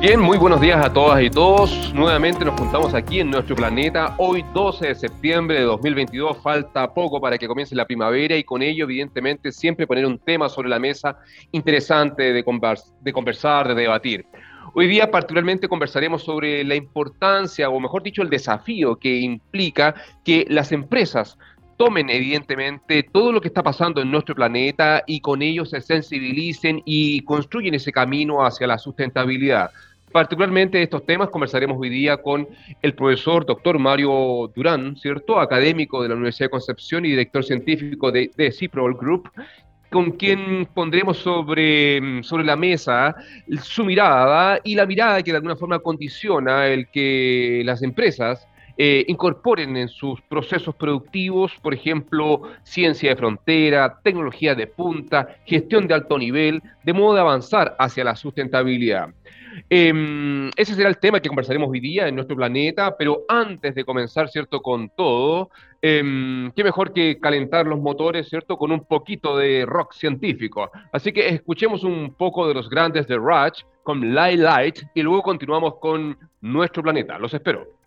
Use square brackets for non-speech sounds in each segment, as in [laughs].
Bien, muy buenos días a todas y todos. Nuevamente nos juntamos aquí en nuestro planeta. Hoy 12 de septiembre de 2022. Falta poco para que comience la primavera y con ello, evidentemente, siempre poner un tema sobre la mesa interesante de, conversar, de debatir. Hoy día particularmente conversaremos sobre la importancia, o mejor dicho, el desafío que implica que las empresas tomen evidentemente todo lo que está pasando en nuestro planeta y con ello se sensibilicen y construyen ese camino hacia la sustentabilidad. Particularmente de estos temas conversaremos hoy día con el profesor doctor Mario Durán, ¿cierto? Académico de la Universidad de Concepción y director científico de, de Ciprol Group, con quien pondremos sobre, sobre la mesa su mirada y la mirada que de alguna forma condiciona el que las empresas eh, incorporen en sus procesos productivos, por ejemplo, ciencia de frontera, tecnología de punta, gestión de alto nivel, de modo de avanzar hacia la sustentabilidad. Em, ese será el tema que conversaremos hoy día en nuestro planeta, pero antes de comenzar, ¿cierto? Con todo, em, qué mejor que calentar los motores, ¿cierto? Con un poquito de rock científico. Así que escuchemos un poco de los grandes de Rush con Light Light y luego continuamos con nuestro planeta. Los espero.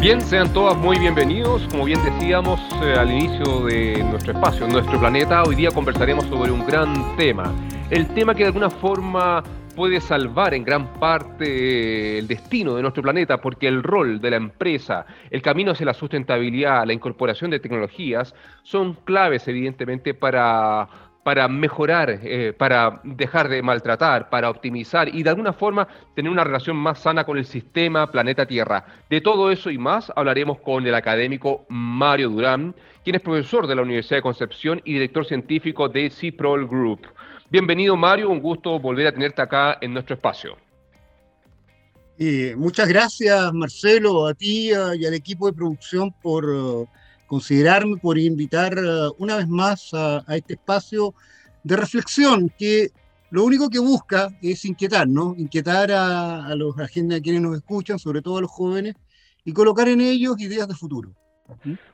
Bien, sean todas muy bienvenidos. Como bien decíamos eh, al inicio de nuestro espacio, nuestro planeta, hoy día conversaremos sobre un gran tema. El tema que de alguna forma puede salvar en gran parte eh, el destino de nuestro planeta, porque el rol de la empresa, el camino hacia la sustentabilidad, la incorporación de tecnologías, son claves evidentemente para para mejorar, eh, para dejar de maltratar, para optimizar y de alguna forma tener una relación más sana con el sistema planeta Tierra. De todo eso y más hablaremos con el académico Mario Durán, quien es profesor de la Universidad de Concepción y director científico de CIPROL Group. Bienvenido Mario, un gusto volver a tenerte acá en nuestro espacio. Y muchas gracias Marcelo, a ti y al equipo de producción por considerarme, por invitar uh, una vez más a, este espacio de reflexión que lo único que busca es inquietar, ¿no? Inquietar a, los agentes a quienes nos escuchan, sobre todo a los jóvenes, y colocar en ellos ideas de futuro.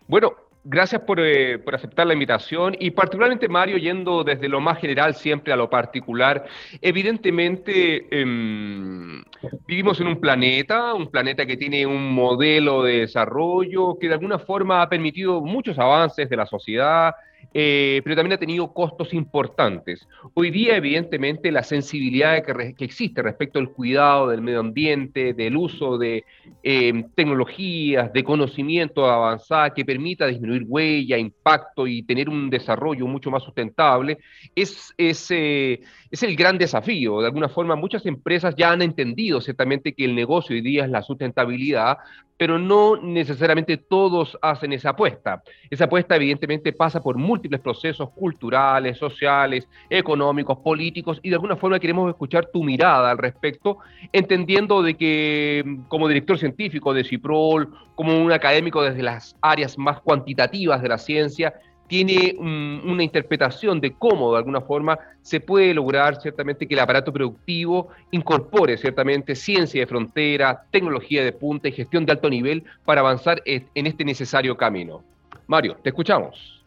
Bueno, gracias eh, por, aceptar la invitación y particularmente Mario, yendo desde lo más general siempre a lo particular. Evidentemente em, vivimos en un planeta, un planeta que tiene un modelo de desarrollo que de alguna forma ha permitido muchos avances de la sociedad, eh, pero también ha tenido costos importantes. Hoy día, evidentemente, la sensibilidad que, existe respecto al cuidado del medio ambiente, del uso de eh, tecnologías, de conocimiento avanzada que permita disminuir huella, impacto y tener un desarrollo mucho más sustentable, es, es, eh, es el gran desafío. De alguna forma, muchas empresas ya han entendido ciertamente que el negocio hoy día es la sustentabilidad, pero no necesariamente todos hacen esa apuesta. Esa apuesta evidentemente pasa por múltiples procesos culturales, sociales, económicos, políticos, y de alguna forma queremos escuchar tu mirada al respecto, entendiendo de que como director científico de CIPROL, como un académico desde las áreas más cuantitativas de la ciencia, tiene una interpretación de cómo de alguna forma se puede lograr ciertamente que el aparato productivo incorpore ciertamente ciencia de frontera, tecnología de punta y gestión de alto nivel para avanzar en este necesario camino. Mario, te escuchamos.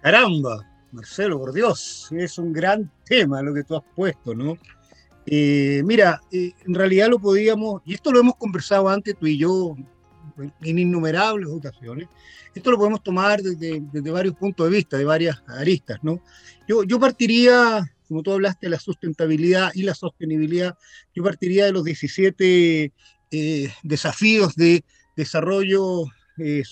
Caramba, Marcelo, por Dios, es un gran tema lo que tú has puesto, ¿no? Eh, mira, eh, en realidad lo podíamos, y esto lo hemos conversado antes tú y yo en innumerables ocasiones, esto lo podemos tomar desde, varios puntos de vista, de varias aristas, ¿no? Yo, yo partiría, como tú hablaste de la sustentabilidad y la sostenibilidad, yo partiría de los 17 eh, desafíos de desarrollo eh,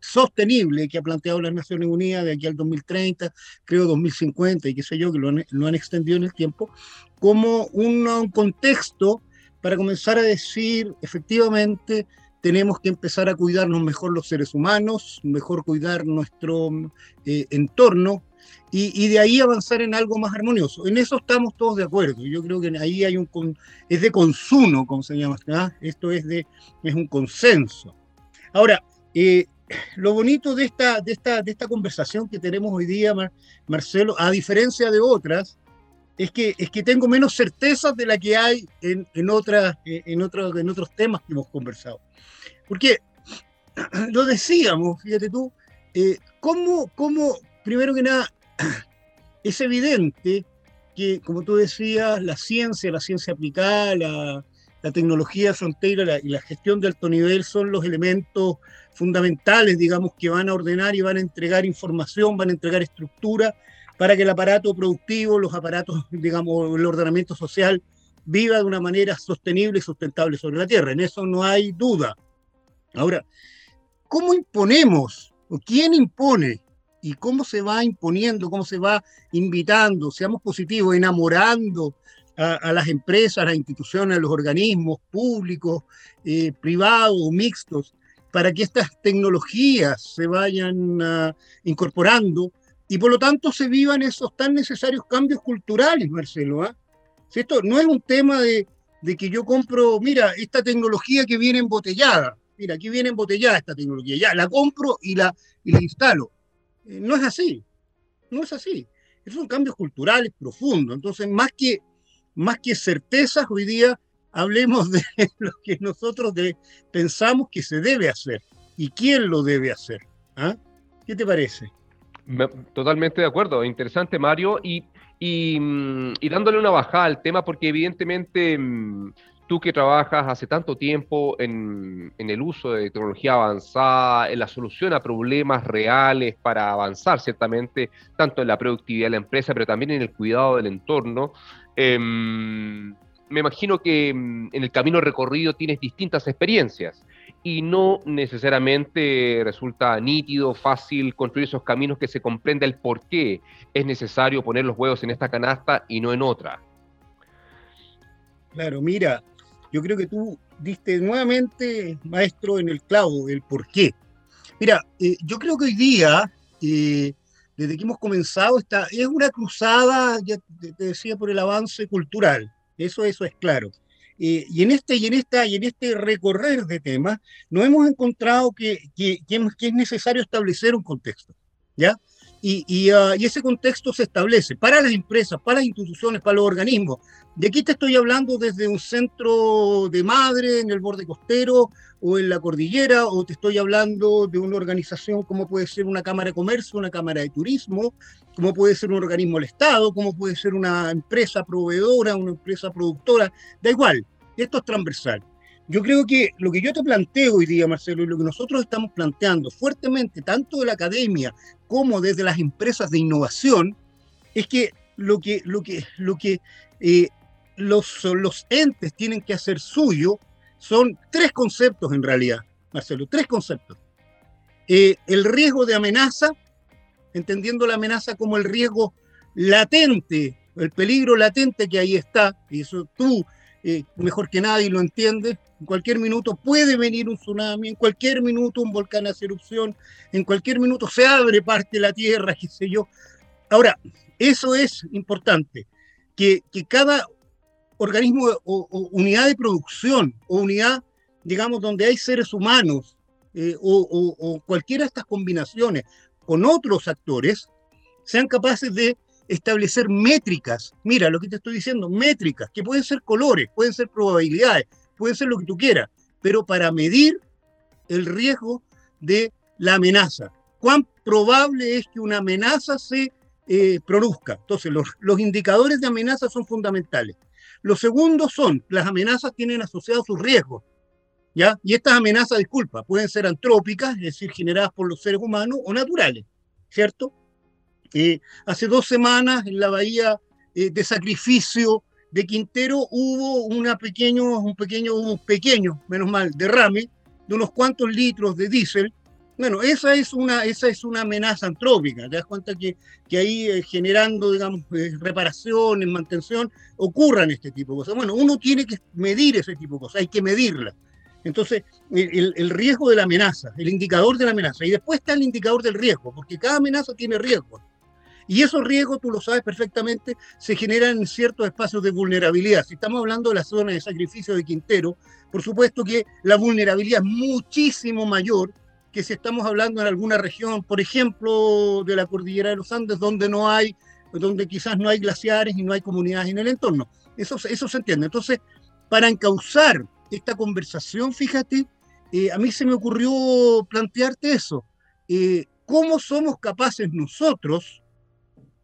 sostenible que ha planteado las Naciones Unidas de aquí al 2030, creo 2050 y qué sé yo, que lo han, lo han extendido en el tiempo, como un contexto para comenzar a decir efectivamente tenemos que empezar a cuidarnos mejor los seres humanos, mejor cuidar nuestro eh, entorno y, de ahí avanzar en algo más armonioso. En eso estamos todos de acuerdo. Yo creo que ahí hay un es de consumo, como se llama. ¿ah? Esto es de es un consenso. Ahora, eh, lo bonito de esta, de, esta, de esta conversación que tenemos hoy día, Marcelo, a diferencia de otras, es que, es que tengo menos certezas de la que hay en, en, otras, en, otros, en otros temas que hemos conversado. Porque [clears throat] lo decíamos, fíjate tú, eh, ¿cómo, primero que nada, [clears throat] es evidente que, como tú decías, la ciencia, la ciencia aplicada, la, tecnología frontera y la gestión de alto nivel son los elementos fundamentales, digamos, que van a ordenar y van a entregar información, van a entregar estructura para que el aparato productivo, los aparatos, [laughs] digamos, el ordenamiento social viva de una manera sostenible y sustentable sobre la Tierra. En eso no hay duda. Ahora, ¿cómo imponemos o quién impone y cómo se va imponiendo, cómo se va invitando, seamos positivos, enamorando a, las empresas, a las instituciones, a los organismos públicos, eh, privados, mixtos, para que estas tecnologías se vayan ah, incorporando y por lo tanto se vivan esos tan necesarios cambios culturales, Marcelo. ¿ah? esto no es un tema de, de que yo compro, mira, esta tecnología que viene embotellada, mira, aquí viene embotellada esta tecnología, ya la compro y la, y la instalo. Eh, no es así, no es así. Esos son cambios culturales profundos. Entonces, más que, más que certezas, hoy día hablemos de [laughs] lo que nosotros pensamos que se debe hacer y quién lo debe hacer. ¿ah? ¿Qué te parece? Totalmente de acuerdo. Interesante, Mario. Y, y, mm, y dándole una bajada al tema, porque evidentemente mm, tú que trabajas hace tanto tiempo en, el uso de tecnología avanzada, en la solución a problemas reales para avanzar ciertamente, tanto en la productividad de la empresa, pero también en el cuidado del entorno, em, me imagino que em, en el camino recorrido tienes distintas experiencias y no necesariamente resulta nítido, fácil construir esos caminos que se comprenda el por qué es necesario poner los huevos en esta canasta y no en otra. Claro, mira, yo creo que tú diste nuevamente, maestro, en el clavo, el por qué. Mira, eh, yo creo que hoy día, eh, desde que hemos comenzado, esta, es una cruzada, ya te, decía, por el avance cultural. Eso, eso es claro. Eh, y en este y en esta y en este recorrer de temas nos hemos encontrado que, que, que, es necesario establecer un contexto ya Ah, y, ese contexto se establece para las empresas, para las instituciones, para los organismos. De aquí te estoy hablando desde un centro de madre en el borde costero o en la cordillera, o te estoy hablando de una organización como puede ser una Cámara de Comercio, una Cámara de Turismo, como puede ser un organismo del Estado, como puede ser una empresa proveedora, una empresa productora, da igual, esto es transversal. Yo creo que lo que yo te planteo hoy día, Marcelo, y lo que nosotros estamos planteando fuertemente, tanto de la academia como desde las empresas de innovación, es que lo que, lo que, lo que eh, los, los entes tienen que hacer suyo son tres conceptos en realidad, Marcelo, tres conceptos. Eh, el riesgo de amenaza, entendiendo la amenaza como el riesgo latente, el peligro latente que ahí está, y eso tú eh, mejor que nadie lo entiende, en cualquier minuto puede venir un tsunami, en cualquier minuto un volcán hace erupción, en cualquier minuto se abre parte de la Tierra, qué sé yo. Ahora, eso es importante, que, cada organismo o, unidad de producción o unidad, digamos, donde hay seres humanos eh, o, o cualquiera de estas combinaciones con otros actores, sean capaces de establecer métricas. Mira lo que te estoy diciendo, métricas, que pueden ser colores, pueden ser probabilidades, puede ser lo que tú quieras, pero para medir el riesgo de la amenaza. ¿Cuán probable es que una amenaza se eh, produzca? Entonces, los, indicadores de amenaza son fundamentales. Los segundos son, las amenazas tienen asociados sus riesgos. ¿Ya? Y estas amenazas, disculpa, pueden ser antrópicas, es decir, generadas por los seres humanos, o naturales, ¿cierto? Eh, hace dos semanas en la bahía eh, de sacrificio de Quintero hubo una pequeño, un pequeño, un pequeño, menos mal, derrame de unos cuantos litros de diésel. Bueno, esa es una, esa es una amenaza antrópica. Te das cuenta que, que ahí eh, generando, digamos, reparaciones, mantención, ocurran este tipo de cosas. Bueno, uno tiene que medir ese tipo de cosas, hay que medirlas. Entonces, el, el, riesgo de la amenaza, el indicador de la amenaza, y después está el indicador del riesgo, porque cada amenaza tiene riesgo. Y esos riesgos, tú lo sabes perfectamente, se generan en ciertos espacios de vulnerabilidad. Si estamos hablando de la zona de sacrificio de Quintero, por supuesto que la vulnerabilidad es muchísimo mayor que si estamos hablando en alguna región, por ejemplo, de la cordillera de los Andes, donde no hay, donde quizás no hay glaciares y no hay comunidades en el entorno. Eso, eso se entiende. Entonces, para encauzar esta conversación, fíjate, eh, a mí se me ocurrió plantearte eso. Eh, ¿Cómo somos capaces nosotros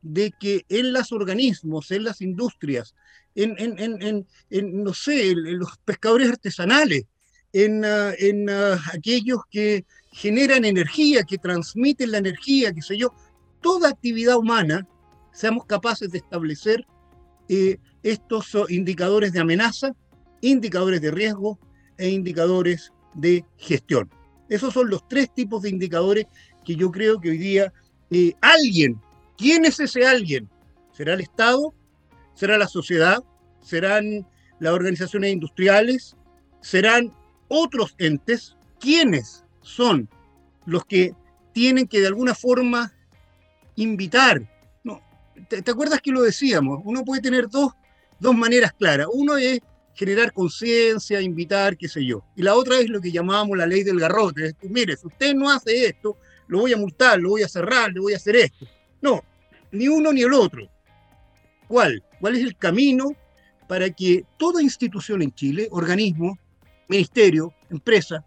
de que en los organismos, en las industrias, en, en, en, no sé, en los pescadores artesanales, en, ah, en ah, aquellos que generan energía, que transmiten la energía, qué sé yo, toda actividad humana, seamos capaces de establecer eh, estos oh, indicadores de amenaza, indicadores de riesgo e indicadores de gestión. Esos son los tres tipos de indicadores que yo creo que hoy día eh, alguien, ¿quién es ese alguien? ¿Será el Estado? ¿Será la sociedad? ¿Serán las organizaciones industriales? ¿Serán otros entes? ¿Quiénes son los que tienen que de alguna forma invitar? No, ¿te, acuerdas que lo decíamos? Uno puede tener dos, dos maneras claras. Uno es generar conciencia, invitar, qué sé yo. Y la otra es lo que llamábamos la ley del garrote. mire, si usted no hace esto, lo voy a multar, lo voy a cerrar, le voy a hacer esto. No, ni uno ni el otro. ¿Cuál? ¿Cuál es el camino para que toda institución en Chile, organismo, ministerio, empresa,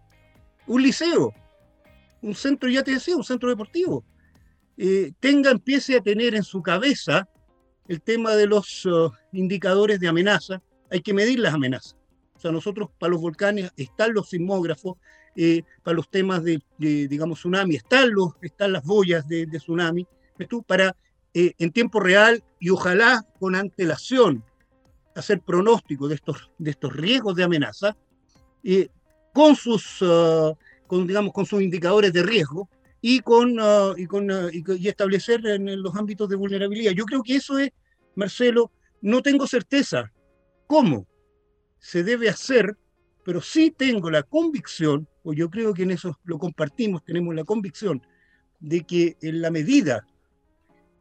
un liceo, un centro, ya te decía, un centro deportivo, eh, tenga, empiece a tener en su cabeza el tema de los uh, indicadores de amenaza, hay que medir las amenazas. O sea, nosotros para los volcanes están los sismógrafos, eh, para los temas de, digamos, tsunami, están, los, están las boyas de, tsunami, para eh, en tiempo real y ojalá con antelación hacer pronóstico de estos, de estos riesgos de amenaza, eh, con, sus, uh, con, digamos, con sus indicadores de riesgo y, con, uh, y, con, y establecer en los ámbitos de vulnerabilidad. Yo creo que eso es, Marcelo, no tengo certeza, cómo se debe hacer, pero sí tengo la convicción, o yo creo que en eso lo compartimos, tenemos la convicción de que en la medida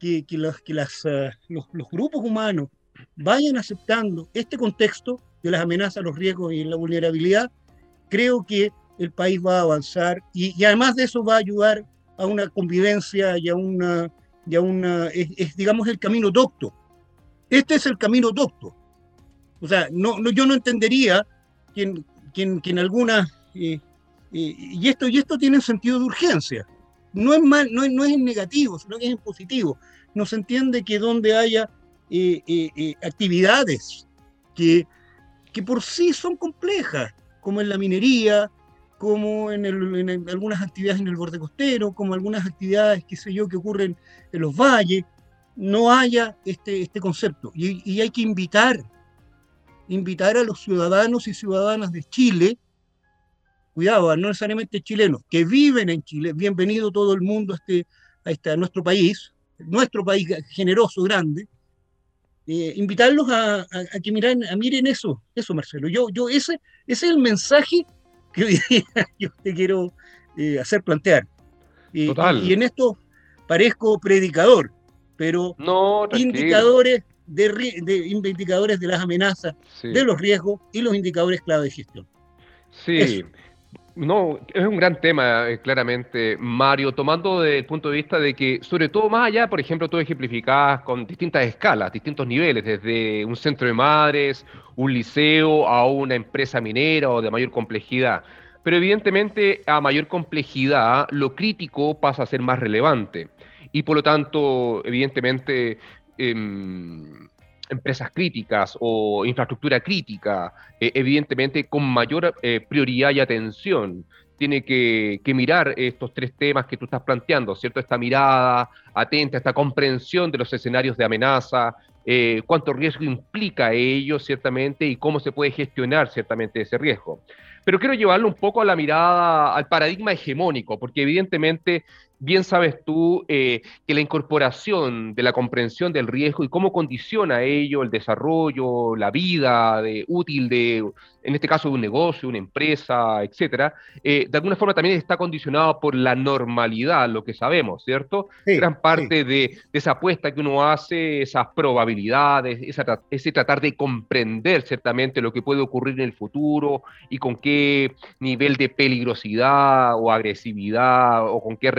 que, que, los, que las, ah, los, grupos humanos vayan aceptando este contexto de las amenazas, los riesgos y la vulnerabilidad, creo que el país va a avanzar y, además de eso va a ayudar a una convivencia y a una, y una es, digamos el camino docto. Este es el camino docto. O sea, no, no, yo no entendería que en, algunas... Eh, eh, y, esto, y esto tiene sentido de urgencia. No es, mal, no, no es en negativo, sino que es en positivo. No se entiende que donde haya eh, actividades que, que por sí son complejas, como en la minería, como en, en, algunas actividades en el borde costero, como algunas actividades, qué sé yo, que ocurren en los valles, no haya este, este concepto. Y, y, hay que invitar invitar a los ciudadanos y ciudadanas de Chile, cuidado, no necesariamente chilenos, que viven en Chile, bienvenido todo el mundo a, este, a, este, nuestro país, nuestro país generoso, grande, eh, invitarlos a, que miren, a miren eso, eso Marcelo. Yo, yo ese, ese es el mensaje que hoy día [laughs] yo te quiero eh, hacer plantear. Eh, y, en esto parezco predicador, pero indicadores de, indicadores de las amenazas, de los riesgos y los indicadores clave de gestión. Sí, no, es un gran tema, eh, claramente, Mario, tomando desde el punto de vista de que, sobre todo más allá, por ejemplo, tú ejemplificabas con distintas escalas, distintos niveles, desde un centro de madres, un liceo, a una empresa minera o de mayor complejidad. Pero evidentemente, a mayor complejidad, lo crítico pasa a ser más relevante. Y por lo tanto, evidentemente, Em, empresas críticas o infraestructura crítica, eh, evidentemente con mayor eh, prioridad y atención. Tiene que, mirar estos tres temas que tú estás planteando, ¿cierto? Esta mirada atenta, esta comprensión de los escenarios de amenaza, eh, cuánto riesgo implica ello, ciertamente, y cómo se puede gestionar, ciertamente, ese riesgo. Pero quiero llevarlo un poco a la mirada, al paradigma hegemónico, porque evidentemente bien sabes tú eh, que la incorporación de la comprensión del riesgo y cómo condiciona ello el desarrollo, la vida de, útil de, en este caso, de un negocio, una empresa, etcétera, eh, de alguna forma también está condicionado por la normalidad, lo que sabemos, ¿cierto? Gran parte de, esa apuesta que uno hace, esas probabilidades, ese tratar de comprender ciertamente lo que puede ocurrir en el futuro y con qué nivel de peligrosidad o agresividad o con qué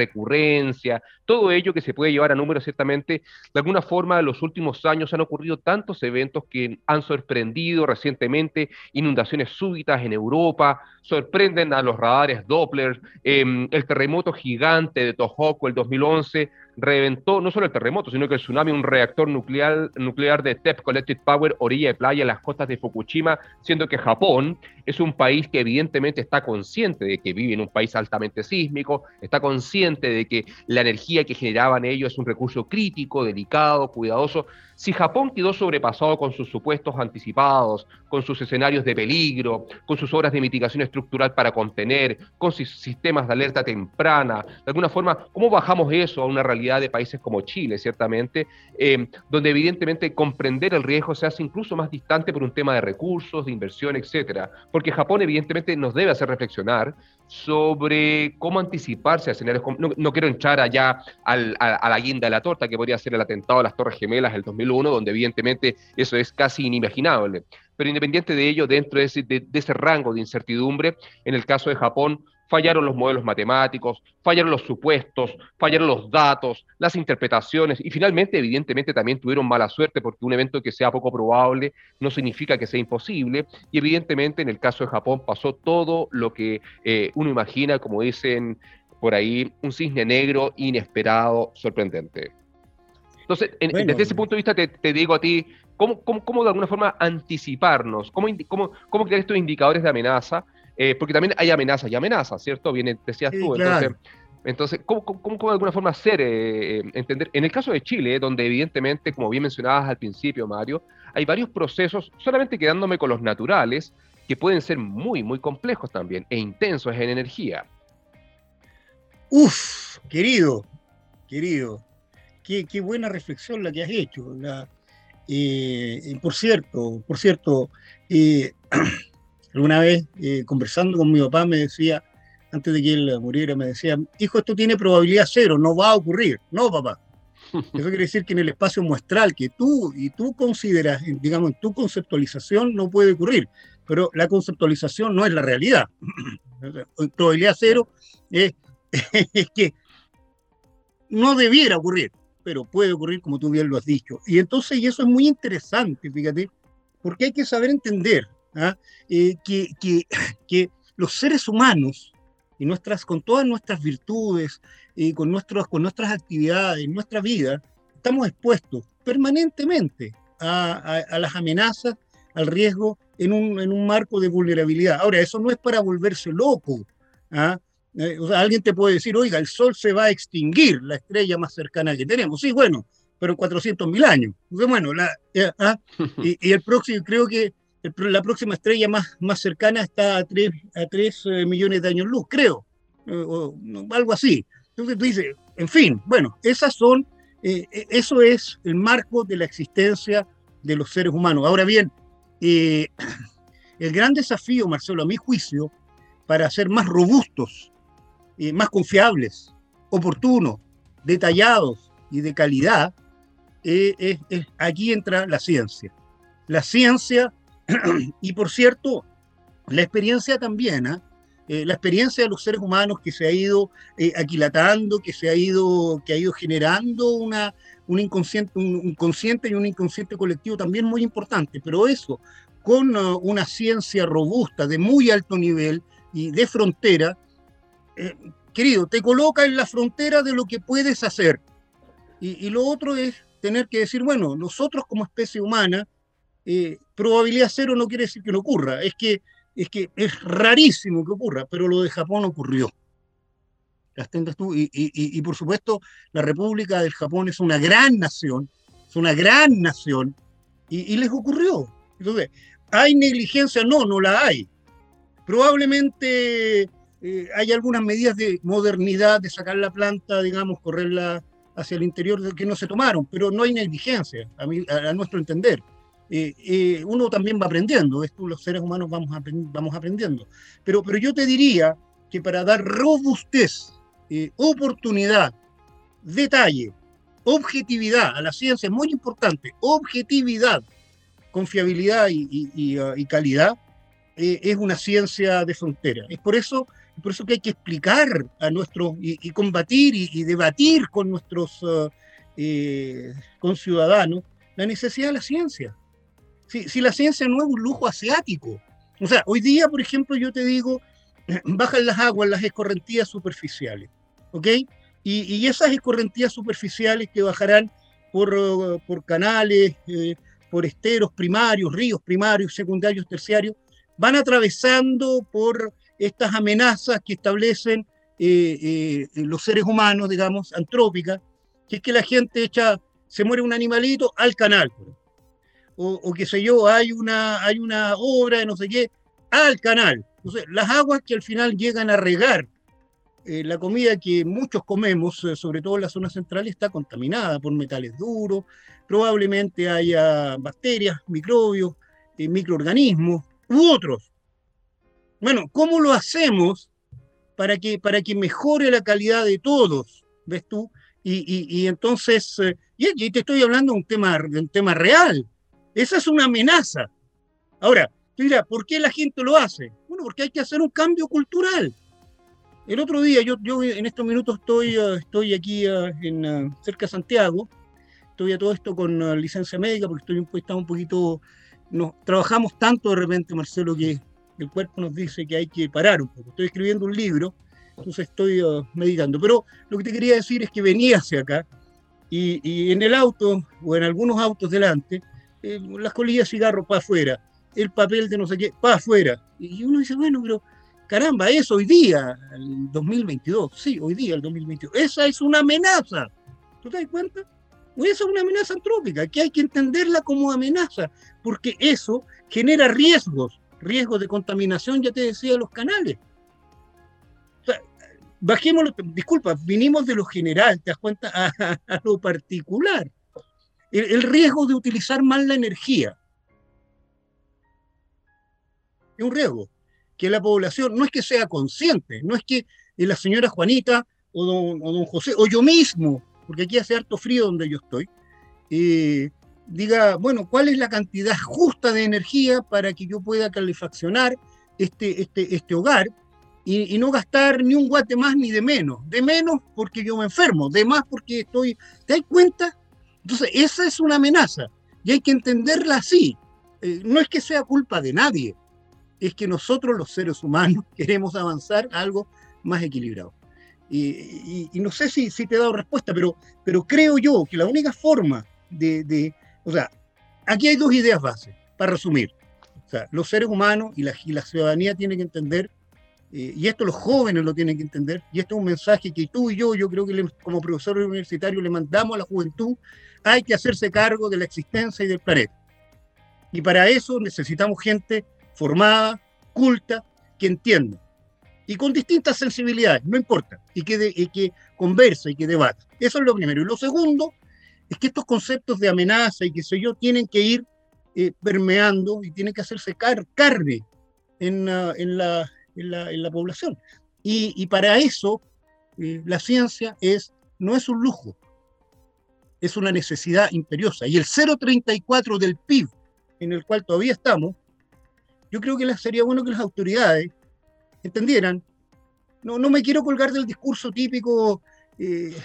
todo ello que se puede llevar a números ciertamente, de alguna forma en los últimos años han ocurrido tantos eventos que han sorprendido recientemente, inundaciones súbitas en Europa, sorprenden a los radares Doppler, em, el terremoto gigante de Tohoku el 2011, reventó no solo el terremoto, sino que el tsunami, un reactor nuclear, nuclear de TEP Collective Power, orilla de playa en las costas de Fukushima, siendo que Japón es un país que evidentemente está consciente de que vive en un país altamente sísmico, está consciente de que la energía que generaban ellos es un recurso crítico, delicado, cuidadoso. Si Japón quedó sobrepasado con sus supuestos anticipados, con sus escenarios de peligro, con sus obras de mitigación estructural para contener, con sus sistemas de alerta temprana, de alguna forma, ¿cómo bajamos eso a una realidad de países como Chile, ciertamente, eh, donde evidentemente comprender el riesgo se hace incluso más distante por un tema de recursos, de inversión, etcétera? Porque Japón evidentemente nos debe hacer reflexionar sobre cómo anticiparse a escenarios. No, no quiero entrar allá al, a, la guinda de la torta, que podría ser el atentado a las Torres Gemelas del 2001, donde evidentemente eso es casi inimaginable. Pero independiente de ello, dentro de ese rango de incertidumbre, en el caso de Japón, fallaron los modelos matemáticos, fallaron los supuestos, fallaron los datos, las interpretaciones y finalmente, evidentemente, también tuvieron mala suerte porque un evento que sea poco probable no significa que sea imposible y evidentemente en el caso de Japón pasó todo lo que eh, uno imagina, como dicen por ahí, un cisne negro inesperado, sorprendente. Entonces, desde ese punto de vista te, digo a ti, ¿cómo, cómo, de alguna forma anticiparnos? ¿Cómo, cómo, cómo crear estos indicadores de amenaza? Eh, porque también hay amenazas y amenazas, ¿cierto? Viene, decías tú. Entonces, ¿cómo, cómo, de alguna forma hacer, eh, entender? En el caso de Chile, donde evidentemente, como bien mencionabas al principio, Mario, hay varios procesos, solamente quedándome con los naturales, que pueden ser muy, muy complejos también e intensos en energía. Uf, querido, querido, qué, qué buena reflexión la que has hecho. La, eh, por cierto, por cierto, [clears throat] Alguna vez, eh, conversando con mi papá, me decía, antes de que él muriera, me decía, hijo, esto tiene probabilidad cero, no va a ocurrir. No, papá. [laughs] Eso quiere decir que en el espacio muestral que tú y tú consideras, digamos, en tu conceptualización no puede ocurrir, pero la conceptualización no es la realidad. [clears throat] probabilidad cero es, [laughs] es que no debiera ocurrir, pero puede ocurrir como tú bien lo has dicho. Y entonces, y eso es muy interesante, fíjate, porque hay que saber entender ¿ah? Eh, que, [coughs] que, los seres humanos, y nuestras, con todas nuestras virtudes, y con, nuestros, con nuestras actividades, nuestra vida, estamos expuestos permanentemente a, a, las amenazas, al riesgo en un, en un, marco de vulnerabilidad. Ahora, eso no es para volverse loco. ¿ah? Eh, o sea, alguien te puede decir, oiga, el Sol se va a extinguir, la estrella más cercana que tenemos. Sí, bueno, pero en 400.000 años. bueno, la, eh, ¿ah? [laughs] y, y, el próximo, creo que la próxima estrella más, más cercana está a 3, a 3 eh, millones de años luz, creo, o, algo así. Entonces tú dices, en fin, bueno, esas son, eh, e, eso es el marco de la existencia de los seres humanos. Ahora bien, eh, [clears throat] el gran desafío, Marcelo, a mi juicio, para ser más robustos, más confiables, oportunos, detallados y de calidad, es, aquí entra la ciencia. La ciencia [clears throat] y por cierto, la experiencia también, ¿ah? eh, la experiencia de los seres humanos que se ha ido eh, aquilatando, que se ha ido, que ha ido generando una, un inconsciente, un, consciente y un inconsciente colectivo también muy importante, pero eso con uh, una ciencia robusta de muy alto nivel y de frontera, eh, querido, te coloca en la frontera de lo que puedes hacer. Y, y, lo otro es tener que decir, bueno, nosotros como especie humana eh, probabilidad cero no quiere decir que no ocurra, es que, es que es rarísimo que ocurra, pero lo de Japón ocurrió. Las tú, y, y, y, por supuesto, la República del Japón es una gran nación, es una gran nación, y, les ocurrió. Entonces, ¿hay negligencia? No, no la hay. Probablemente eh, hay algunas medidas de modernidad, de sacar la planta, digamos, correrla hacia el interior que no se tomaron, pero no hay negligencia, a nuestro entender. Eh, eh, uno también va aprendiendo, los seres humanos vamos, vamos aprendiendo. Pero, pero yo te diría que para dar robustez, eh, oportunidad, detalle, objetividad a la ciencia es muy importante, objetividad, confiabilidad y, uh, calidad, es una ciencia de frontera. Es por eso, por eso que hay que explicar a nuestros y, combatir y, debatir con nuestros uh, conciudadanos la necesidad de la ciencia si, la ciencia no es un lujo asiático. O sea, hoy día, por ejemplo, yo te digo, [clears throat] bajan las aguas, las escorrentías superficiales, ¿ok? y, esas escorrentías superficiales que bajarán por, por canales, eh, por esteros primarios, ríos primarios, secundarios, terciarios, van atravesando por estas amenazas que establecen eh, eh, los seres humanos, digamos, antrópicas, que es que la gente echa, se muere un animalito al canal, o, o qué sé yo, hay una, hay una obra de no sé qué, al canal. Entonces, las aguas que al final llegan a regar eh, la comida que muchos comemos, eh, sobre todo en la zona central, está contaminada por metales duros, probablemente haya bacterias, microbios, eh, microorganismos u otros. Bueno, ¿cómo lo hacemos para que, para que mejore la calidad de todos? ¿Ves tú? Y, entonces, y, te estoy hablando de un tema, de un tema real. Esa es una amenaza. Ahora, mira, ¿por qué la gente lo hace? Bueno, porque hay que hacer un cambio cultural. El otro día, yo, yo en estos minutos estoy, eh, estoy aquí eh, en, eh, cerca de Santiago, estoy a todo esto con licencia médica porque estoy pues, un poquito, nos, trabajamos tanto de repente, Marcelo, que el cuerpo nos dice que hay que parar un poco. Estoy escribiendo un libro, entonces estoy meditando. Pero lo que te quería decir es que venía hacia acá y, y en el auto o en algunos autos delante, las colillas de cigarro para afuera, el papel de no sé qué para afuera. Y uno dice, bueno, pero Caramba, es hoy día, el 2022. Sí, hoy día, el 2022. Esa es una amenaza. ¿Tú te das cuenta? Esa es una amenaza antrópica, que hay que entenderla como amenaza, porque eso genera riesgos, riesgos de contaminación, ya te decía, de los canales. O sea, disculpa, vinimos de lo general, te das cuenta, [laughs] a, lo particular. El riesgo de utilizar mal la energía. Es un riesgo que la población no es que sea consciente, no es que la señora Juanita o don, José, o yo mismo, porque aquí hace harto frío donde yo estoy, eh, diga, bueno, ¿cuál es la cantidad justa de energía para que yo pueda calefaccionar este, este, este hogar y, no gastar ni un guate más ni de menos? De menos porque yo me enfermo, de más porque estoy... ¿Te das cuenta? Entonces, esa es una amenaza y hay que entenderla así. Eh, no es que sea culpa de nadie, es que nosotros los seres humanos [laughs] queremos avanzar a algo más equilibrado. Y, no sé si, te he dado respuesta, pero, pero creo yo que la única forma de, o sea, aquí hay dos ideas bases, para resumir. O sea, los seres humanos y la, la ciudadanía tienen que entender, eh, y esto los jóvenes lo tienen que entender, y esto es un mensaje que tú y yo, yo creo que como profesor universitario le mandamos a la juventud, hay que hacerse cargo de la existencia y del planeta. Y para eso necesitamos gente formada, culta, que entienda. Y con distintas sensibilidades, no importa, y que, que conversa y que debata. Eso es lo primero. Y lo segundo es que estos conceptos de amenaza y que sé yo tienen que ir eh, permeando y tienen que hacerse carne en, en, la, población. Y, para eso eh, la ciencia es, no es un lujo, es una necesidad imperiosa. Y el 0,34 del PIB en el cual todavía estamos yo creo que sería bueno que las autoridades entendieran, no, no me quiero colgar del discurso típico eh,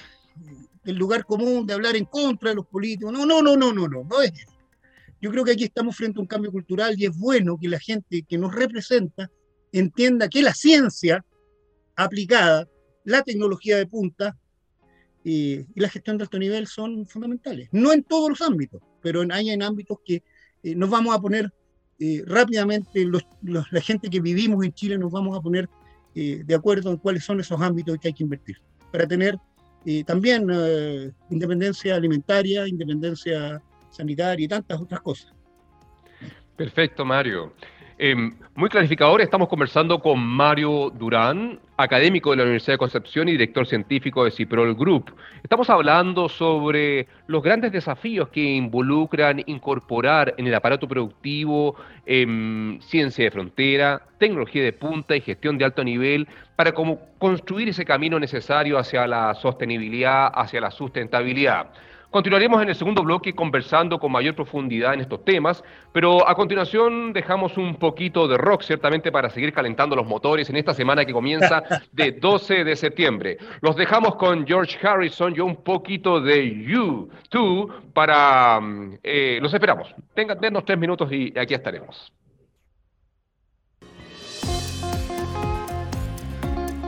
del lugar común de hablar en contra de los políticos, no, no, no, no, no, no, no es. Yo creo que aquí estamos frente a un cambio cultural y es bueno que la gente que nos representa entienda que la ciencia aplicada, la tecnología de punta eh, y la gestión de alto nivel son fundamentales. No en todos los ámbitos, pero hay en ámbitos que eh, nos vamos a poner eh, rápidamente la gente que vivimos en Chile nos vamos a poner eh, de acuerdo en cuáles son esos ámbitos que hay que invertir para tener también independencia alimentaria, independencia sanitaria y tantas otras cosas. Perfecto, Mario. Em, muy clarificador, estamos conversando con Mario Durán, académico de la Universidad de Concepción y director científico de Ciprol Group. Estamos hablando sobre los grandes desafíos que involucran incorporar en el aparato productivo em, ciencia de frontera, tecnología de punta y gestión de alto nivel para construir ese camino necesario hacia la sostenibilidad, hacia la sustentabilidad. Continuaremos en el segundo bloque conversando con mayor profundidad en estos temas, pero a continuación dejamos un poquito de rock, ciertamente, para seguir calentando los motores en esta semana que comienza [laughs] de 12 de septiembre. Los dejamos con George Harrison y un poquito de You, Too, para... Mm, eh, los esperamos. Tengan, denos tres minutos y aquí estaremos.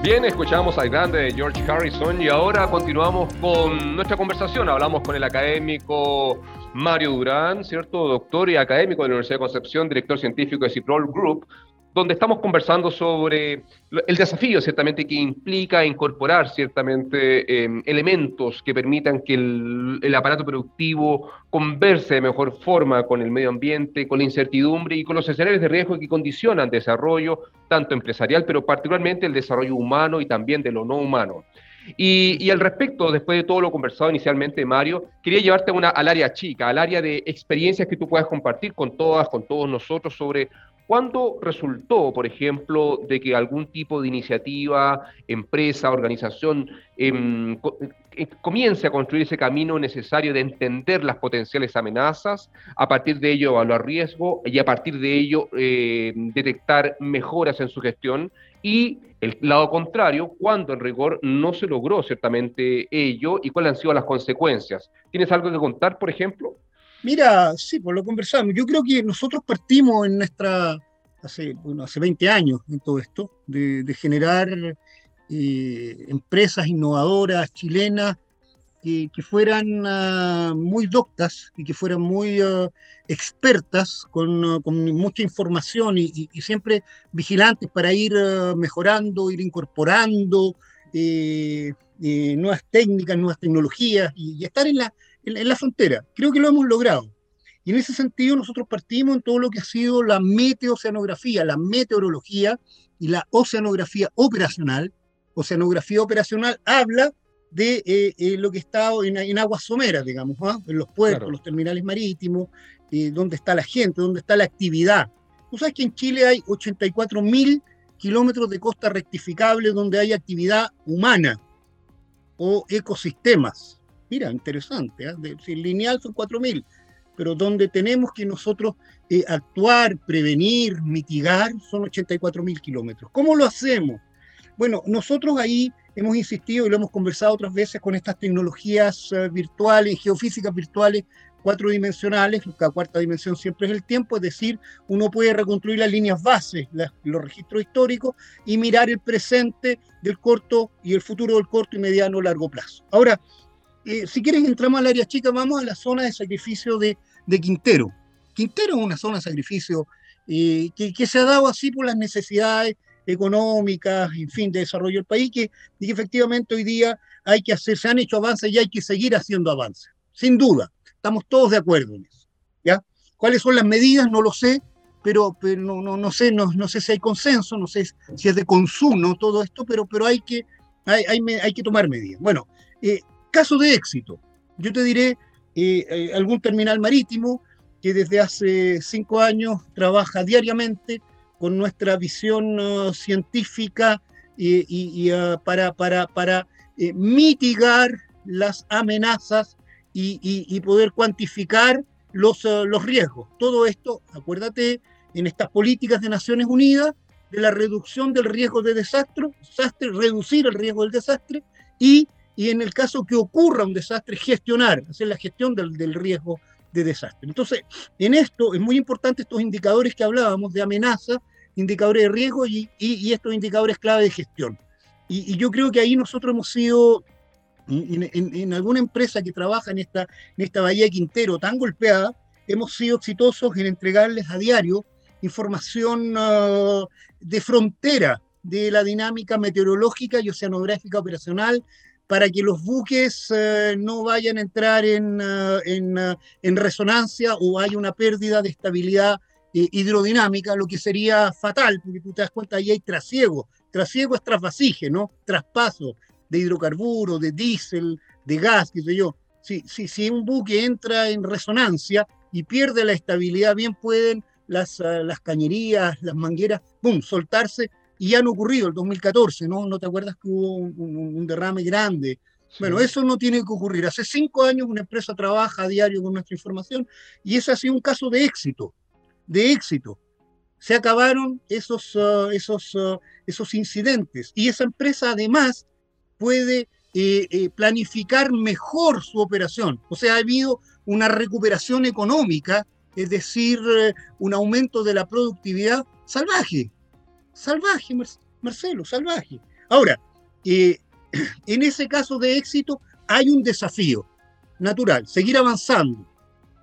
Bien, escuchamos al grande de George Harrison y ahora continuamos con nuestra conversación. Hablamos con el académico Mario Durán, ¿cierto? Doctor y académico de la Universidad de Concepción, director científico de Ciprol Group, donde estamos conversando sobre el desafío ciertamente que implica incorporar ciertamente em, elementos que permitan que el, aparato productivo converse de mejor forma con el medio ambiente, con la incertidumbre y con los escenarios de riesgo que condicionan desarrollo tanto empresarial, pero particularmente el desarrollo humano y también de lo no humano. Y, al respecto, después de todo lo conversado inicialmente, Mario, quería llevarte una, al área chica, al área de experiencias que tú puedas compartir con todas, con todos nosotros sobre ¿Cuándo resultó, por ejemplo, de que algún tipo de iniciativa, empresa, organización em, eh, comience a construir ese camino necesario de entender las potenciales amenazas, a partir de ello evaluar riesgo y a partir de ello eh, detectar mejoras en su gestión? Y el lado contrario, cuando en rigor no se logró ciertamente ello y cuáles han sido las consecuencias. ¿Tienes algo que contar, por ejemplo? Mira, sí, pues lo conversamos. Yo creo que nosotros partimos en nuestra, hace, bueno, hace 20 años en todo esto, de, generar eh, empresas innovadoras chilenas que, fueran ah, muy doctas y que fueran muy ah, expertas, con, ah, con, mucha información y, siempre vigilantes para ir mejorando, ir incorporando eh, eh, nuevas técnicas, nuevas tecnologías y estar en la en, la frontera. Creo que lo hemos logrado. Y en ese sentido nosotros partimos en todo lo que ha sido la meteoceanografía, la meteorología y la oceanografía operacional. Oceanografía operacional habla de eh, eh, lo que está en, aguas someras, digamos, ¿ah? en los puertos, los terminales marítimos, eh, donde está la gente, donde está la actividad. Tú sabes que en Chile hay 84 mil kilómetros de costa rectificable donde hay actividad humana o ecosistemas. Mira, interesante, ¿eh? lineal son 4.000, pero donde tenemos que nosotros eh, actuar, prevenir, mitigar, son 84.000 kilómetros. ¿Cómo lo hacemos? Bueno, nosotros ahí hemos insistido y lo hemos conversado otras veces con estas tecnologías eh, virtuales, geofísicas virtuales, cuatro dimensionales, la cuarta dimensión siempre es el tiempo, es decir, uno puede reconstruir las líneas bases, los registros históricos y mirar el presente del corto y el futuro del corto y mediano largo plazo. Ahora, eh, si quieres entramos al área chica, vamos a la zona de sacrificio de, Quintero. Quintero es una zona de sacrificio eh, que, se ha dado así por las necesidades económicas, en fin, de desarrollo del país, que, y que efectivamente hoy día hay que hacer, se han hecho avances y hay que seguir haciendo avances, sin duda. Estamos todos de acuerdo en eso. ¿ya? ¿Cuáles son las medidas? No lo sé, pero, pero no, no, sé, no, no sé si hay consenso, no sé si es de consumo todo esto, pero, pero hay, que, hay, hay, hay que tomar medidas. Bueno, eh, Caso de éxito, yo te diré eh, eh, algún terminal marítimo que desde hace cinco años trabaja diariamente con nuestra visión uh, científica y, uh, para, para, para eh, mitigar las amenazas y, poder cuantificar los, uh, los riesgos. Todo esto, acuérdate, en estas políticas de Naciones Unidas, de la reducción del riesgo de desastre, desastre reducir el riesgo del desastre y y en el caso que ocurra un desastre, gestionar, hacer la gestión del, riesgo de desastre. Entonces, en esto es muy importante estos indicadores que hablábamos de amenaza, indicadores de riesgo y, estos indicadores clave de gestión. Y, yo creo que ahí nosotros hemos sido, en, alguna empresa que trabaja en esta, en esta bahía Quintero tan golpeada, hemos sido exitosos en entregarles a diario información ah, de frontera de la dinámica meteorológica y oceanográfica operacional para que los buques eh, no vayan a entrar en, eh, eh, en, resonancia o haya una pérdida de estabilidad hidrodinámica, lo que sería fatal, porque tú te das cuenta, ahí hay trasiego. Trasiego es trasvasije, ¿no? Traspaso de hidrocarburos, de diésel, de gas, qué sé yo. Si, si, si un buque entra en resonancia y pierde la estabilidad, bien pueden las, las cañerías, las mangueras, ¡pum!, soltarse y han ocurrido el 2014, ¿no? ¿No te acuerdas que hubo un, derrame grande? Bueno, eso no tiene que ocurrir. Hace cinco años una empresa trabaja a diario con nuestra información y ese ha sido un caso de éxito, de éxito. Se acabaron esos, uh, esos, uh, esos incidentes y esa empresa además puede eh, eh, planificar mejor su operación. O sea, ha habido una recuperación económica, es decir, eh, un aumento de la productividad salvaje salvaje, Marcelo, salvaje. Ahora, eh, [clears throat] en ese caso de éxito hay un desafío natural, seguir avanzando,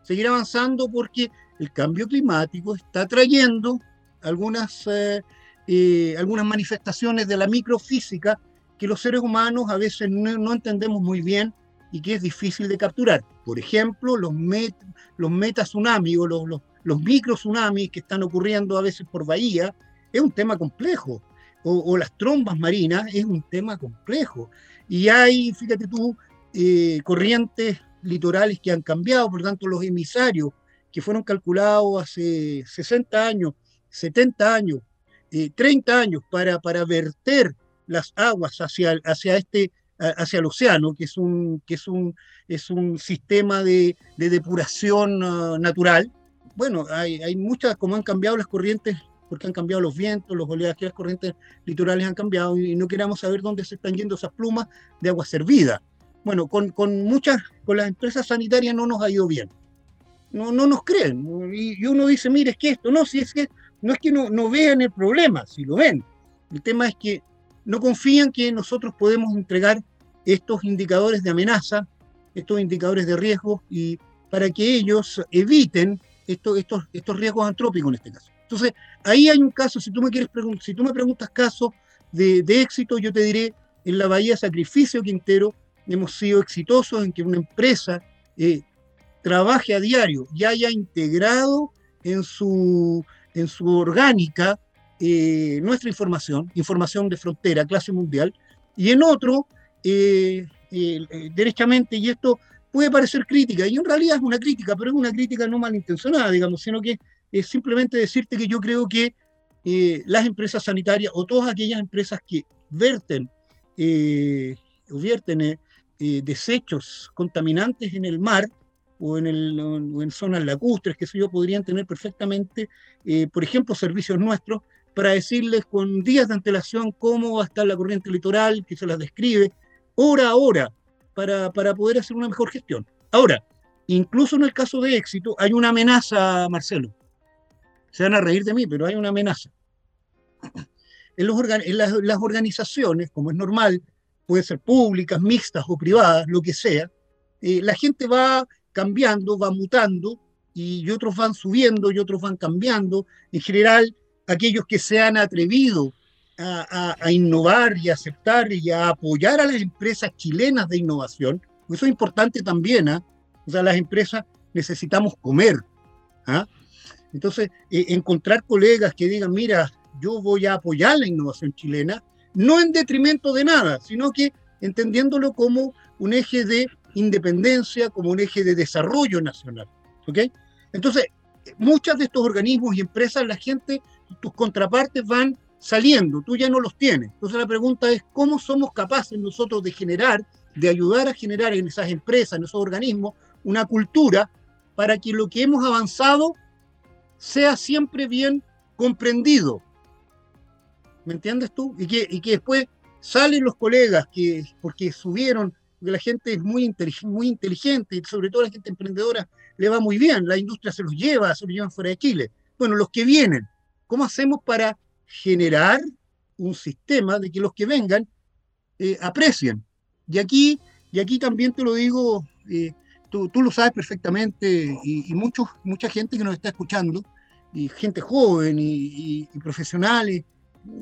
seguir avanzando porque el cambio climático está trayendo algunas, eh, eh, algunas manifestaciones de la microfísica que los seres humanos a veces no, entendemos muy bien y que es difícil de capturar. Por ejemplo, los, met, los o los, los, los microtsunamis que están ocurriendo a veces por bahía, es un tema complejo. O, las trombas marinas es un tema complejo. Y hay, fíjate tú, eh, corrientes litorales que han cambiado, por lo tanto los emisarios que fueron calculados hace 60 años, 70 años, 30 eh, años para, para verter las aguas hacia, hacia, este, hacia el océano, que es un, que es un, es un sistema de, de depuración ah, natural. Bueno, hay, hay muchas, como han cambiado las corrientes, porque han cambiado los vientos, los oleajes, las corrientes litorales han cambiado y no queremos saber dónde se están yendo esas plumas de agua servida. Bueno, con, con muchas, con las empresas sanitarias no nos ha ido bien. No, no nos creen. Y, uno dice, mire, es que esto, no, si es que no es que no, no vean el problema, si lo ven. El tema es que no confían que nosotros podemos entregar estos indicadores de amenaza, estos indicadores de riesgo, y para que ellos eviten estos, estos, estos riesgos antrópicos en este caso. Entonces, ahí hay un caso, si tú me, quieres si tú me preguntas casos de, de éxito, yo te diré, en la Bahía Sacrificio Quintero, hemos sido exitosos en que una empresa eh, trabaje a diario y haya integrado en su, en su orgánica eh, nuestra información, información de frontera, clase mundial, y en otro, eh, derechamente, y esto puede parecer crítica, y en realidad es una crítica, pero es una crítica no malintencionada, digamos, sino que es simplemente decirte que yo creo que las empresas sanitarias o todas aquellas empresas que verten, o vierten eh, desechos contaminantes en el mar o en, el, zonas lacustres, que yo, podrían tener perfectamente, eh, por ejemplo, servicios nuestros para decirles con días de antelación cómo va a estar la corriente litoral, que se las describe, hora a hora, para poder hacer una mejor gestión. Ahora, incluso en el caso de éxito, hay una amenaza, Marcelo. Se van a reír de mí, pero hay una amenaza. En, los las organizaciones, como es normal, puede ser públicas, mixtas o privadas, lo que sea, eh, la gente va cambiando, va mutando y, otros van subiendo y otros van cambiando. En general, aquellos que se han atrevido a, innovar y aceptar y a apoyar a las empresas chilenas de innovación, eso es importante también, ¿ah? o sea, las empresas necesitamos comer. ¿ah? Entonces, eh, encontrar colegas que digan, mira, yo voy a apoyar la innovación chilena, no en detrimento de nada, sino que entendiéndolo como un eje de independencia, como un eje de desarrollo nacional. ¿ok? Entonces, muchos de estos organismos y empresas, la gente, tus contrapartes van saliendo, tú ya no los tienes. Entonces la pregunta es, ¿cómo somos capaces nosotros de generar, de ayudar a generar en esas empresas, en esos organismos, una cultura para que lo que hemos avanzado sea siempre bien comprendido, ¿me entiendes tú? Y que, y que después salen los colegas que, porque subieron, que la gente es muy, muy inteligente, y sobre todo la gente emprendedora le va muy bien, la industria se los lleva, se los llevan fuera de Chile. Bueno, los que vienen, ¿cómo hacemos para generar un sistema de que los que vengan eh, aprecien? Y aquí, y aquí también te lo digo, eh, tú, tú, lo sabes perfectamente, y, y muchos, mucha gente que nos está escuchando, y gente joven y, y profesionales,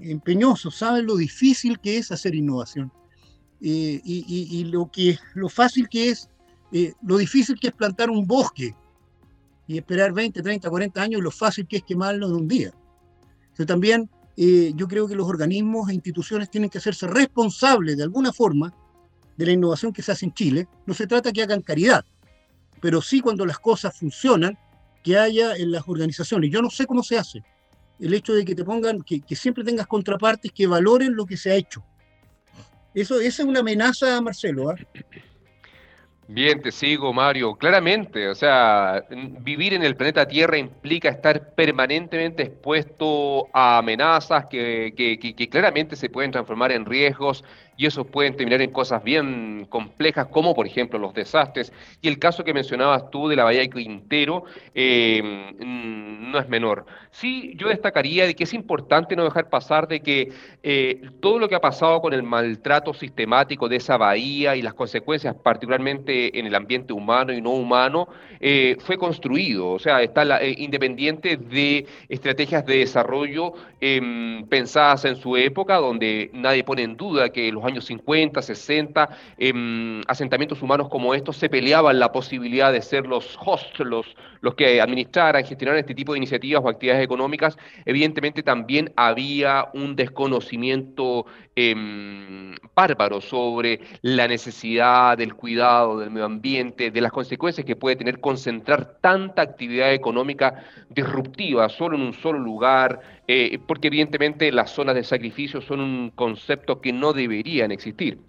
empeñosos, saben lo difícil que es hacer innovación eh, y, lo, que, lo fácil que es, eh, lo difícil que es plantar un bosque y esperar 20, 30, 40 años y lo fácil que es quemarlo de un día. Pero también eh, yo creo que los organismos e instituciones tienen que hacerse responsables de alguna forma de la innovación que se hace en Chile. No se trata que hagan caridad, pero sí cuando las cosas funcionan, que haya en las organizaciones. Yo no sé cómo se hace, el hecho de que te pongan, que, siempre tengas contrapartes que valoren lo que se ha hecho. Eso, esa es una amenaza, Marcelo. ¿ah? Bien, te sigo, Mario. Claramente, o sea, vivir en el planeta Tierra implica estar permanentemente expuesto a amenazas que, que, claramente se pueden transformar en riesgos y eso puede terminar en cosas bien complejas, como por ejemplo los desastres. Y el caso que mencionabas tú de la Bahía de Quintero eh, mm, no es menor. Sí, yo destacaría de que es importante no dejar pasar de que eh, todo lo que ha pasado con el maltrato sistemático de esa bahía y las consecuencias, particularmente en el ambiente humano y no humano, eh, fue construido. O sea, está independiente de estrategias de desarrollo em, pensadas en su época, donde nadie pone en duda que los años 50, 60, em, asentamientos humanos como estos se peleaban la posibilidad de ser los hosts, los, los que administraran, gestionaran este tipo de iniciativas o actividades económicas. Evidentemente también había un desconocimiento em, bárbaro sobre la necesidad del cuidado del medio ambiente, de las consecuencias que puede tener concentrar tanta actividad económica disruptiva solo en un solo lugar, eh, porque evidentemente las zonas de sacrificio son un concepto que no deberían existir.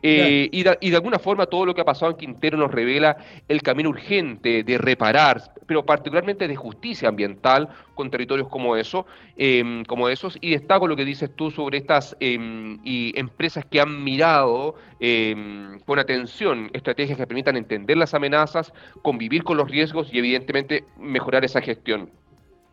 Eh, y, de, alguna forma todo lo que ha pasado en Quintero nos revela el camino urgente de reparar, pero particularmente de justicia ambiental con territorios como, eso, em, como esos. Y destaco lo que dices tú sobre estas em, y empresas que han mirado em, con atención estrategias que permitan entender las amenazas, convivir con los riesgos y evidentemente mejorar esa gestión.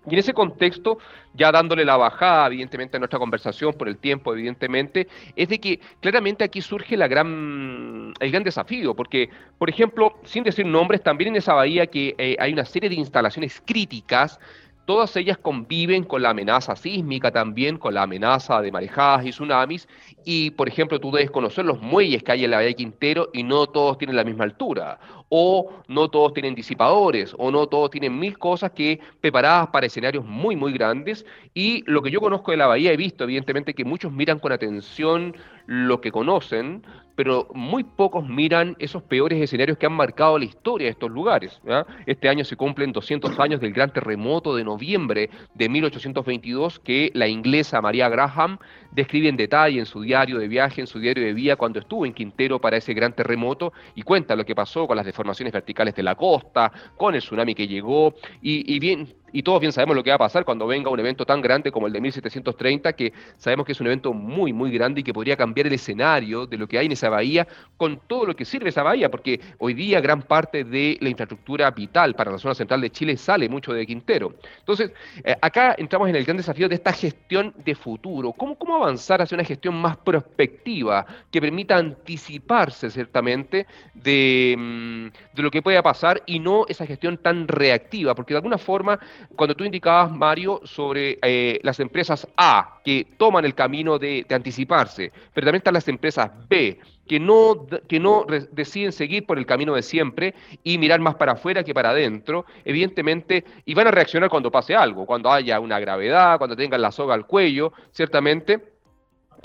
Y en ese contexto, ya dándole la bajada, evidentemente, a nuestra conversación por el tiempo, evidentemente, es de que claramente aquí surge la gran, el gran desafío, porque, por ejemplo, sin decir nombres, también en esa bahía que eh, hay una serie de instalaciones críticas Todas ellas conviven con la amenaza sísmica también, con la amenaza de marejadas y tsunamis. Y, por ejemplo, tú debes conocer los muelles que hay en la Bahía Quintero y no todos tienen la misma altura. O no todos tienen disipadores, o no todos tienen mil cosas que preparadas para escenarios muy, muy grandes. Y lo que yo conozco de la Bahía, he visto, evidentemente, que muchos miran con atención lo que conocen, pero muy pocos miran esos peores escenarios que han marcado la historia de estos lugares. Este año se cumplen 200 años del gran terremoto de noviembre de 1822 que la inglesa María Graham describe en detalle en su diario de viaje, en su diario de vía, cuando estuvo en Quintero para ese gran terremoto y cuenta lo que pasó con las deformaciones verticales de la costa, con el tsunami que llegó y, y bien y todos bien sabemos lo que va a pasar cuando venga un evento tan grande como el de 1730, que sabemos que es un evento muy, muy grande y que podría cambiar el escenario de lo que hay en esa bahía con todo lo que sirve esa bahía, porque hoy día gran parte de la infraestructura vital para la zona central de Chile sale mucho de Quintero. Entonces, eh, acá entramos en el gran desafío de esta gestión de futuro. ¿Cómo, ¿Cómo avanzar hacia una gestión más prospectiva que permita anticiparse ciertamente de, mm, de lo que pueda pasar y no esa gestión tan reactiva? Porque de alguna forma cuando tú indicabas, Mario, sobre eh, las empresas A, que toman el camino de, anticiparse, pero también están las empresas B, que no, que no deciden seguir por el camino de siempre y mirar más para afuera que para adentro, evidentemente, y van a reaccionar cuando pase algo, cuando haya una gravedad, cuando tengan la soga al cuello, ciertamente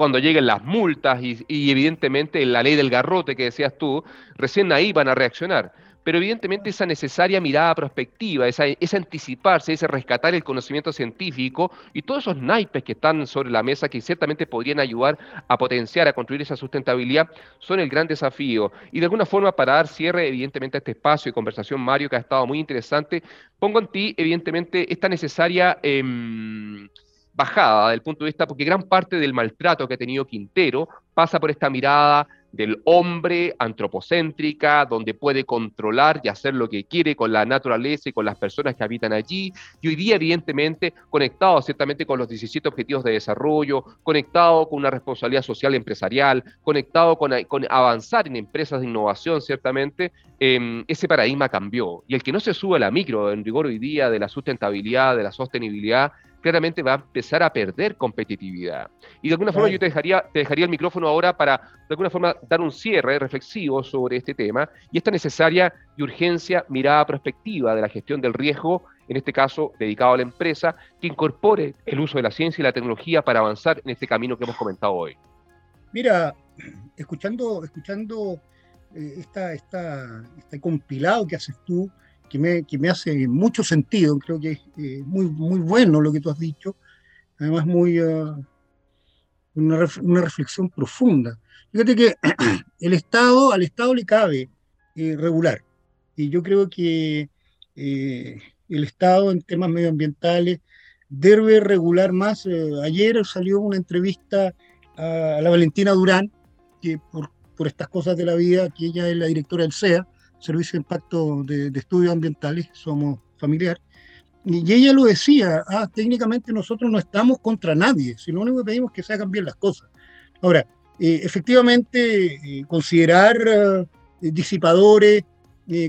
cuando lleguen las multas y, evidentemente la ley del garrote que decías tú, recién ahí van a reaccionar pero evidentemente esa necesaria mirada prospectiva, esa, ese anticiparse, ese rescatar el conocimiento científico y todos esos naipes que están sobre la mesa que ciertamente podrían ayudar a potenciar, a construir esa sustentabilidad, son el gran desafío. Y de alguna forma, para dar cierre, evidentemente, a este espacio de conversación, Mario, que ha estado muy interesante, pongo en ti, evidentemente, esta necesaria... Em, bajada del punto de vista, porque gran parte del maltrato que ha tenido Quintero pasa por esta mirada del hombre antropocéntrica, donde puede controlar y hacer lo que quiere con la naturaleza y con las personas que habitan allí, y hoy día evidentemente conectado ciertamente con los 17 objetivos de desarrollo, conectado con una responsabilidad social empresarial, conectado con, avanzar en empresas de innovación, ciertamente, em, ese paradigma cambió. Y el que no se sube a la micro en rigor hoy día de la sustentabilidad, de la sostenibilidad, claramente va a empezar a perder competitividad. Y de alguna forma yo te dejaría, te dejaría el micrófono ahora para, de alguna forma, dar un cierre reflexivo sobre este tema y esta necesaria y urgencia mirada prospectiva de la gestión del riesgo, en este caso dedicado a la empresa, que incorpore el uso de la ciencia y la tecnología para avanzar en este camino que hemos comentado hoy. Mira, escuchando, escuchando eh, esta, este compilado que haces tú, que me, que me hace mucho sentido, creo que es eh, muy, muy bueno lo que tú has dicho, además muy, uh, una, una, reflexión profunda. Fíjate que [clears throat] el Estado, al Estado le cabe eh, regular, y yo creo que eh, el Estado en temas medioambientales debe regular más. ayer salió una entrevista a, la Valentina Durán, que por, por estas cosas de la vida, que ella es la directora del SEA, Servicio de Impacto de, Estudios Ambientales, somos familiar, y ella lo decía, ah, técnicamente nosotros no estamos contra nadie, si lo único que pedimos es que se hagan bien las cosas. Ahora, eh, efectivamente, eh, considerar eh, disipadores,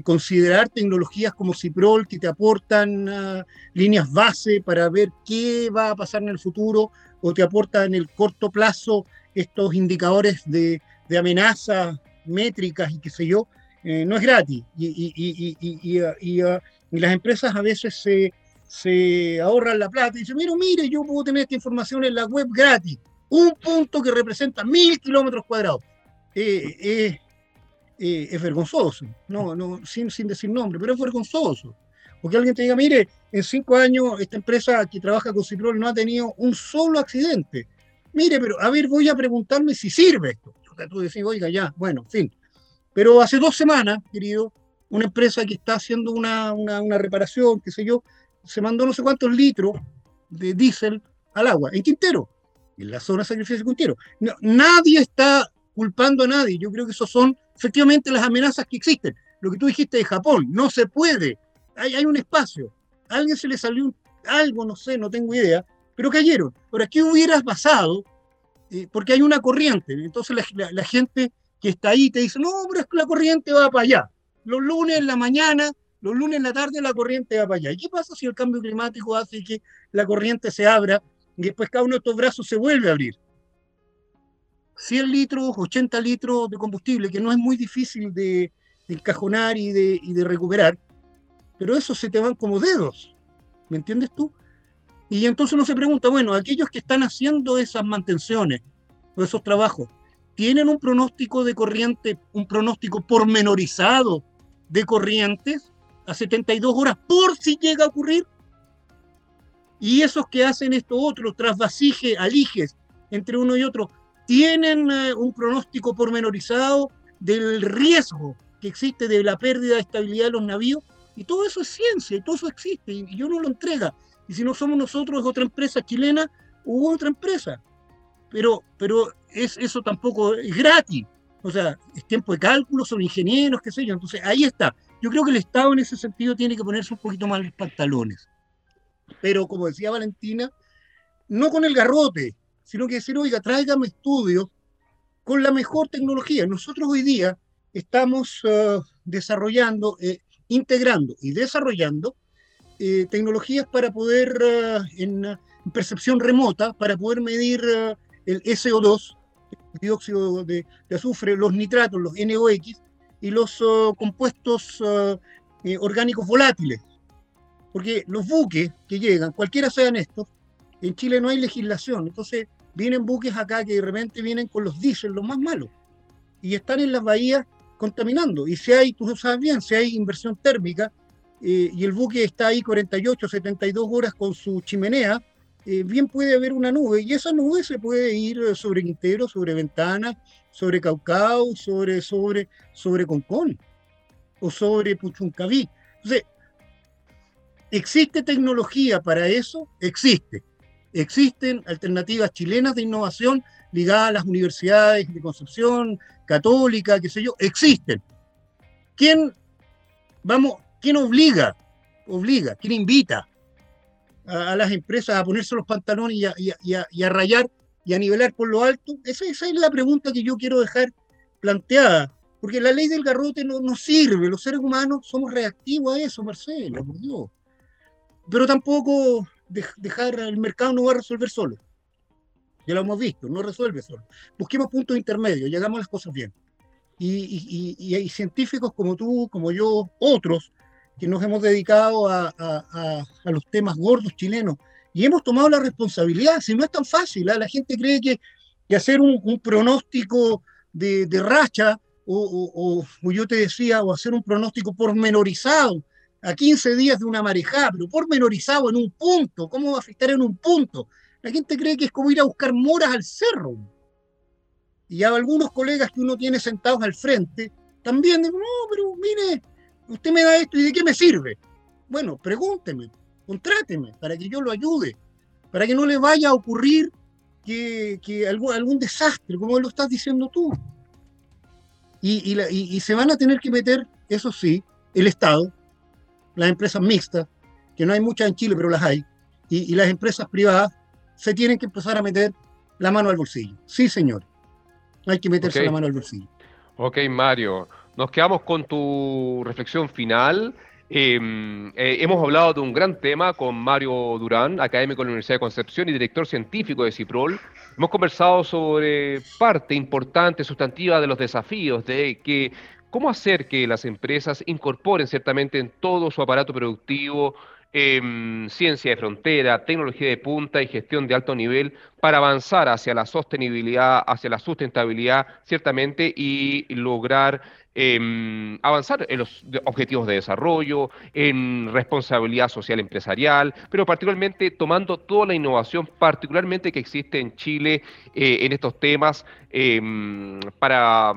considerar tecnologías como Ciprol que te aportan ah, líneas base para ver qué va a pasar en el futuro o te aportan en el corto plazo estos indicadores de, de amenazas métricas y qué sé yo, no es gratis. Y, y, las empresas a veces se, se ahorran la plata y dicen, mire, mire, yo puedo tener esta información en la web gratis un punto que representa mil kilómetros cuadrados. Eh, eh, eh, es vergonzoso, no, no, sin, sin decir nombre, pero es vergonzoso. Porque alguien te diga, mire, en cinco años esta empresa que trabaja con Ciprol no ha tenido un solo accidente. Mire, pero a ver, voy a preguntarme si sirve esto. Tú decís, oiga, ya, bueno, fin. Pero hace dos semanas, querido, una empresa que está haciendo una, una, reparación, qué sé yo, se mandó no sé cuántos litros de diésel al agua, en Quintero en la zona de sacrificio Quintero. nadie está culpando a nadie. Yo creo que esos son efectivamente las amenazas que existen. Lo que tú dijiste de Japón, no se puede. Hay, hay un espacio. A alguien se le salió algo, no sé, no tengo idea, pero cayeron. Ahora, ¿qué hubieras pasado? Eh, porque hay una corriente. Entonces la, gente que está ahí te dice, no, pero es que la corriente va para allá. Los lunes en la mañana, los lunes en la tarde la corriente va para allá. ¿Y qué pasa si el cambio climático hace que la corriente se abra y después cada uno de estos brazos se vuelve a abrir. 100 litros, 80 litros de combustible, que no es muy difícil de, encajonar y de, y de recuperar, pero eso se te van como dedos, ¿me entiendes tú? Y entonces uno se pregunta, bueno, aquellos que están haciendo esas mantenciones o esos trabajos, ¿tienen un pronóstico de corriente, un pronóstico pormenorizado de corrientes a 72 horas por si llega a ocurrir? Y esos que hacen esto otro, trasvasije, alijes entre uno y otro, tienen eh, un pronóstico pormenorizado del riesgo que existe de la pérdida de estabilidad de los navíos. Y todo eso es ciencia, y todo eso existe, y, yo no lo entrega. Y si no somos nosotros, es otra empresa chilena u otra empresa. Pero, pero es, eso tampoco es gratis. O sea, es tiempo de cálculo, son ingenieros, qué sé yo. Entonces, ahí está. Yo creo que el Estado en ese sentido tiene que ponerse un poquito más los pantalones pero como decía Valentina, no con el garrote, sino que decir, oiga, tráigame estudios con la mejor tecnología. Nosotros hoy día estamos eh, desarrollando, eh, integrando y desarrollando eh, tecnologías para poder, en, percepción remota, para poder medir el SO2, el dióxido de, azufre, los nitratos, los NOx y los compuestos orgánicos volátiles. Porque los buques que llegan, cualquiera sean estos, en Chile no hay legislación. Entonces vienen buques acá que de repente vienen con los diésel, los más malos, y están en las bahías contaminando. Y si hay, tú sabes bien, si hay inversión térmica eh, y el buque está ahí 48, 72 horas con su chimenea, eh, bien puede haber una nube. Y esa nube se puede ir sobre Quintero, sobre Ventana, sobre Caucao, sobre, sobre, sobre Concón o sobre Puchuncaví. Entonces, ¿Existe tecnología para eso? Existe. Existen alternativas chilenas de innovación ligadas a las universidades de Concepción, Católica, qué sé yo. Existen. ¿Quién, vamos, quién obliga? Obliga, quién invita a, las empresas a ponerse los pantalones y a, rayar y a nivelar por lo alto? Esa, esa, es la pregunta que yo quiero dejar planteada. Porque la ley del garrote no, no sirve. Los seres humanos somos reactivos a eso, Marcelo, por Dios pero tampoco dejar el mercado no va a resolver solo. Ya lo hemos visto, no resuelve solo. Busquemos puntos intermedios, llegamos a las cosas bien. Y, hay científicos como tú, como yo, otros, que nos hemos dedicado a, los temas gordos chilenos y hemos tomado la responsabilidad. Si no es tan fácil, ¿ah? la gente cree que, hacer un, pronóstico de, racha, o, o, yo te decía, o hacer un pronóstico pormenorizado a 15 días de una marejada, pero pormenorizado en un punto. ¿Cómo va a afectar en un punto? La gente cree que es como ir a buscar moras al cerro. Y a algunos colegas que uno tiene sentados al frente, también no, pero mire, usted me da esto y de qué me sirve. Bueno, pregúnteme, contráteme para que yo lo ayude, para que no le vaya a ocurrir que, algún, algún desastre, como lo estás diciendo tú. Y, se van a tener que meter, eso sí, el Estado, las empresas mixtas, que no hay muchas en Chile, pero las hay, y, las empresas privadas se tienen que empezar a meter la mano al bolsillo. Sí, señor. Hay que meterse la mano al bolsillo. Ok, Mario. Nos quedamos con tu reflexión final. Em, eh, hemos hablado de un gran tema con Mario Durán, académico de la Universidad de Concepción y director científico de CIPROL. Hemos conversado sobre parte importante, sustantiva de los desafíos de que cómo hacer que las empresas incorporen ciertamente en todo su aparato productivo em, ciencia de frontera, tecnología de punta y gestión de alto nivel para avanzar hacia la sostenibilidad, hacia la sustentabilidad, ciertamente, y lograr Em, avanzar en los objetivos de desarrollo, en responsabilidad social empresarial, pero particularmente tomando toda la innovación, particularmente que existe en Chile eh, en estos temas em, para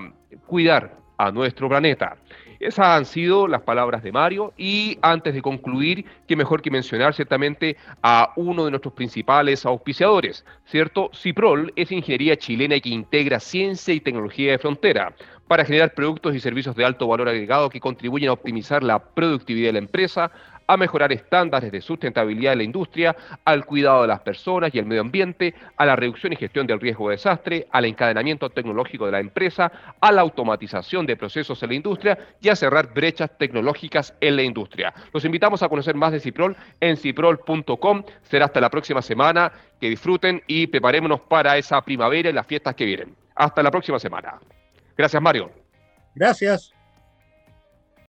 cuidar a nuestro planeta. Esas han sido las palabras de Mario y antes de concluir, qué mejor que mencionar ciertamente a uno de nuestros principales auspiciadores, ¿cierto? CIPROL es ingeniería chilena que integra ciencia y tecnología de frontera para generar productos y servicios de alto valor agregado que contribuyen a optimizar la productividad de la empresa, a mejorar estándares de sustentabilidad de la industria, al cuidado de las personas y el medio ambiente, a la reducción y gestión del riesgo de desastre, al encadenamiento tecnológico de la empresa, a la automatización de procesos en la industria y a cerrar brechas tecnológicas en la industria. Los invitamos a conocer más de Ciprol en ciprol.com. Será hasta la próxima semana. Que disfruten y preparémonos para esa primavera y las fiestas que vienen. Hasta la próxima semana. Gracias, Mario. Gracias.